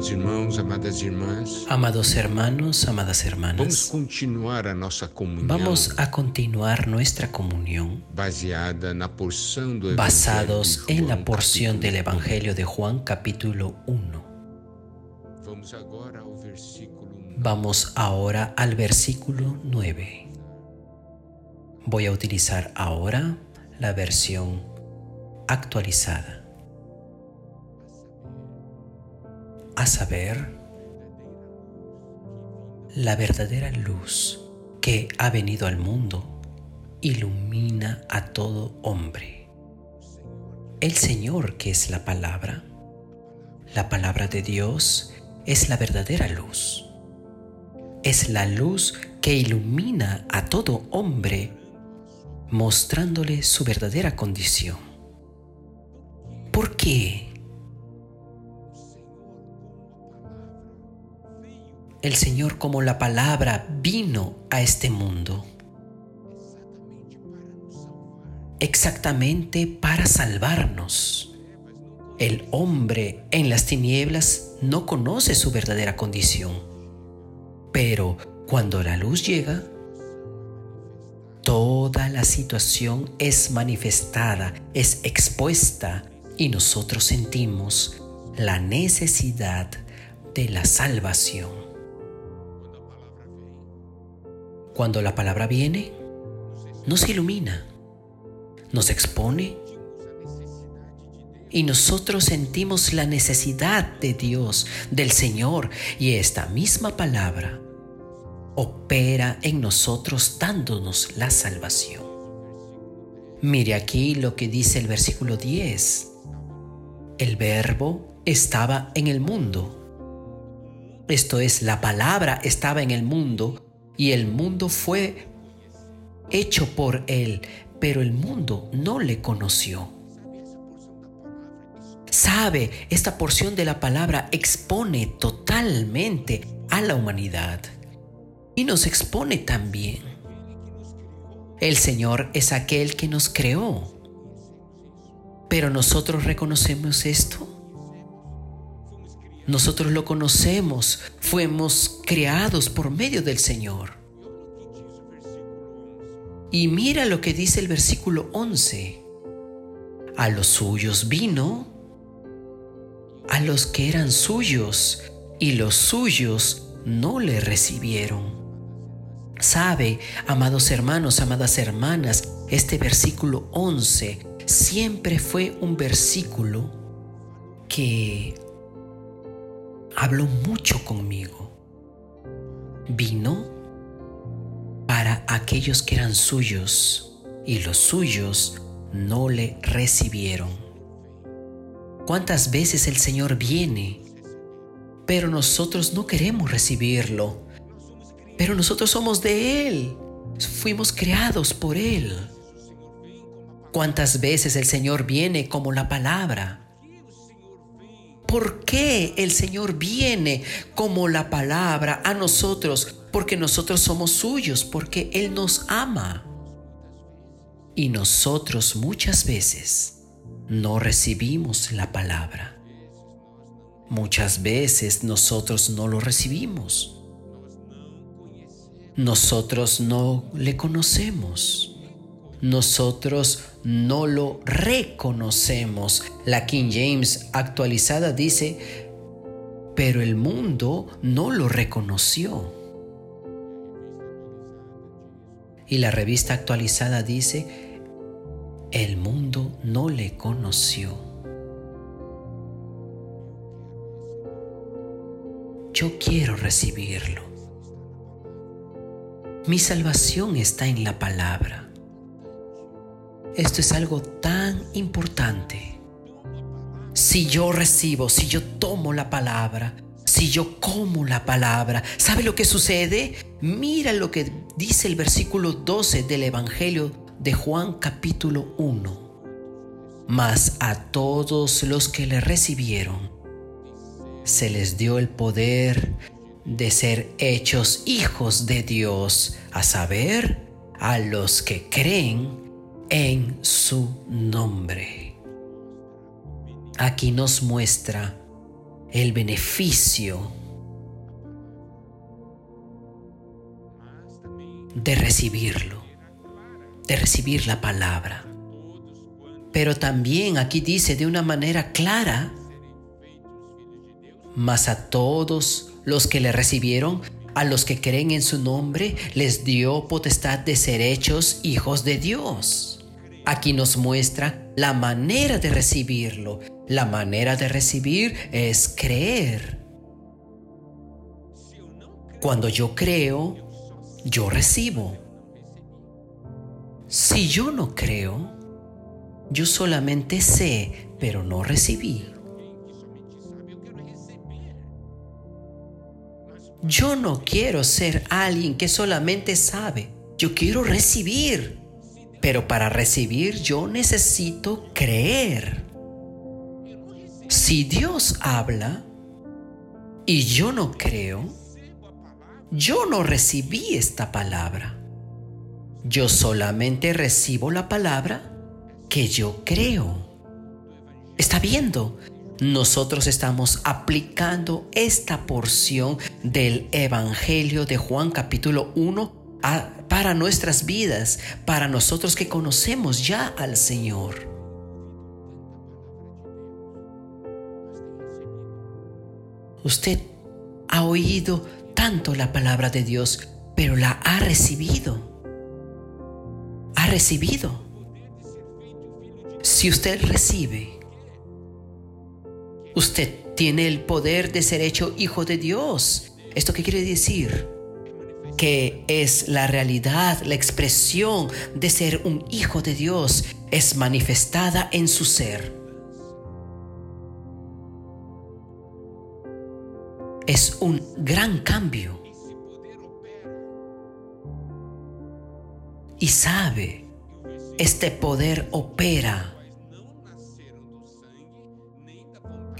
Amados irmãos, amadas irmãs, Amados hermanos, amadas vamos hermanas, continuar a nossa comunhão vamos a continuar nuestra comunión baseada na porção do basados en la porción capítulo del Evangelio de Juan capítulo 1. um. Vamos agora ao versículo 1. Vamos ahora al versículo 9. Voy a utilizar ahora la versión actualizada. A saber, la verdadera luz que ha venido al mundo ilumina a todo hombre. El Señor, que es la palabra, la palabra de Dios, es la verdadera luz. Es la luz que ilumina a todo hombre, mostrándole su verdadera condición. ¿Por qué? El Señor como la palabra vino a este mundo exactamente para salvarnos. El hombre en las tinieblas no conoce su verdadera condición, pero cuando la luz llega, toda la situación es manifestada, es expuesta y nosotros sentimos la necesidad de la salvación. Cuando la palabra viene, nos ilumina, nos expone y nosotros sentimos la necesidad de Dios, del Señor, y esta misma palabra opera en nosotros dándonos la salvación. Mire aquí lo que dice el versículo 10. El verbo estaba en el mundo. Esto es, la palabra estaba en el mundo y el mundo fue hecho por él, pero el mundo no le conoció. Sabe, esta porción de la palabra expone totalmente a la humanidad y nos expone también. El Señor es aquel que nos creó. Pero nosotros reconocemos esto. Nosotros lo conocemos, fuimos creados por medio del Señor. Y mira lo que dice el versículo 11. A los suyos vino, a los que eran suyos, y los suyos no le recibieron. Sabe, amados hermanos, amadas hermanas, este versículo 11 siempre fue un versículo que habló mucho conmigo. Vino para aquellos que eran suyos y los suyos no le recibieron. ¿Cuántas veces el Señor viene, pero nosotros no queremos recibirlo? Pero nosotros somos de Él, fuimos creados por Él. ¿Cuántas veces el Señor viene como la palabra? ¿Por qué el Señor viene como la palabra a nosotros? Porque nosotros somos suyos, porque Él nos ama. Y nosotros muchas veces no recibimos la palabra. Muchas veces nosotros no lo recibimos. Nosotros no le conocemos. Nosotros no lo reconocemos. La King James actualizada dice, pero el mundo no lo reconoció. Y la revista actualizada dice, el mundo no le conoció. Yo quiero recibirlo. Mi salvación está en la palabra. Esto es algo tan importante. Si yo recibo, si yo tomo la palabra, si yo como la palabra, ¿sabe lo que sucede? Mira lo que dice el versículo 12 del Evangelio de Juan capítulo 1. Mas a todos los que le recibieron, se les dio el poder de ser hechos hijos de Dios, a saber, a los que creen en su nombre. Aquí nos muestra el beneficio de recibirlo, de recibir la palabra. Pero también aquí dice de una manera clara, mas a todos los que le recibieron, a los que creen en su nombre, les dio potestad de ser hechos hijos de Dios. Aquí nos muestra la manera de recibirlo. La manera de recibir es creer. Cuando yo creo, yo recibo. Si yo no creo, yo solamente sé, pero no recibí. Yo no quiero ser alguien que solamente sabe. Yo quiero recibir. Pero para recibir yo necesito creer. Si Dios habla y yo no creo, yo no recibí esta palabra. Yo solamente recibo la palabra que yo creo. ¿Está viendo? Nosotros estamos aplicando esta porción del Evangelio de Juan capítulo 1 para nuestras vidas, para nosotros que conocemos ya al Señor. Usted ha oído tanto la palabra de Dios, pero la ha recibido. Ha recibido. Si usted recibe, usted tiene el poder de ser hecho hijo de Dios. ¿Esto qué quiere decir? Que es la realidad, la expresión de ser un hijo de Dios, es manifestada en su ser. es un gran cambio. Y sabe, este poder opera.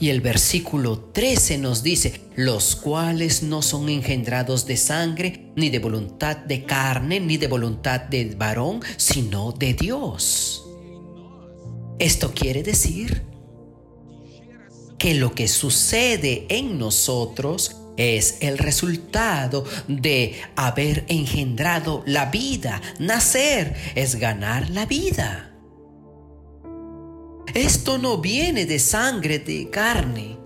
Y el versículo 13 nos dice, los cuales no son engendrados de sangre, ni de voluntad de carne, ni de voluntad de varón, sino de Dios. Esto quiere decir que lo que sucede en nosotros es el resultado de haber engendrado la vida. Nacer es ganar la vida. Esto no viene de sangre, de carne.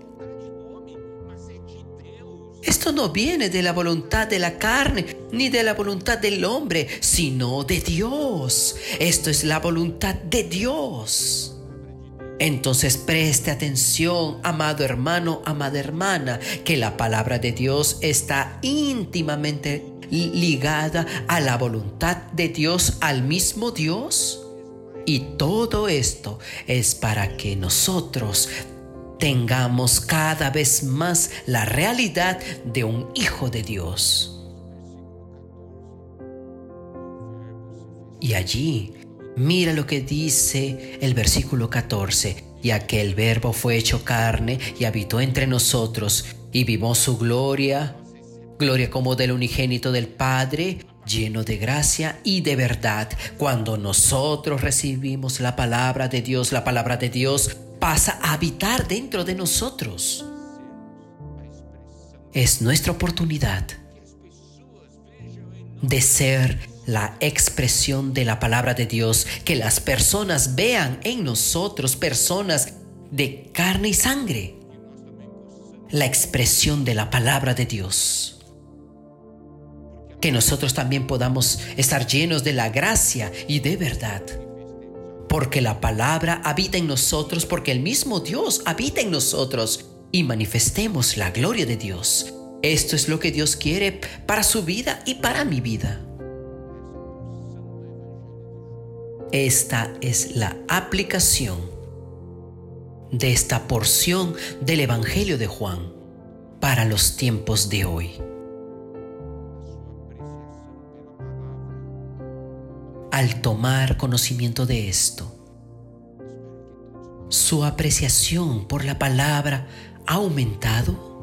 Esto no viene de la voluntad de la carne ni de la voluntad del hombre, sino de Dios. Esto es la voluntad de Dios. Entonces preste atención, amado hermano, amada hermana, que la palabra de Dios está íntimamente ligada a la voluntad de Dios, al mismo Dios. Y todo esto es para que nosotros tengamos cada vez más la realidad de un hijo de Dios. Y allí Mira lo que dice el versículo 14. Y aquel verbo fue hecho carne y habitó entre nosotros y vimos su gloria, gloria como del unigénito del Padre, lleno de gracia y de verdad. Cuando nosotros recibimos la palabra de Dios, la palabra de Dios pasa a habitar dentro de nosotros. Es nuestra oportunidad de ser la expresión de la palabra de Dios, que las personas vean en nosotros personas de carne y sangre, la expresión de la palabra de Dios. Que nosotros también podamos estar llenos de la gracia y de verdad. Porque la palabra habita en nosotros, porque el mismo Dios habita en nosotros y manifestemos la gloria de Dios. Esto es lo que Dios quiere para su vida y para mi vida. Esta es la aplicación de esta porción del Evangelio de Juan para los tiempos de hoy. Al tomar conocimiento de esto, su apreciación por la palabra ha aumentado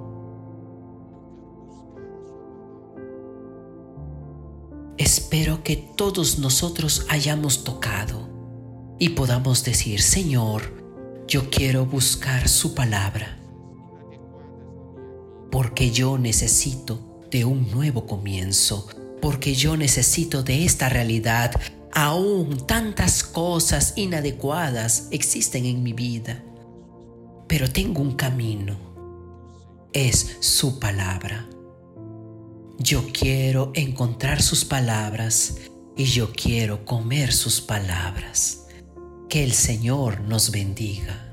espero que todos nosotros hayamos tocado y podamos decir, Señor, yo quiero buscar su palabra. porque yo necesito de un nuevo comienzo, porque yo necesito de esta realidad. Aún tantas cosas inadecuadas existen en mi vida, pero tengo un camino. Es su palabra. Yo quiero encontrar sus palabras y yo quiero comer sus palabras. Que el Señor nos bendiga.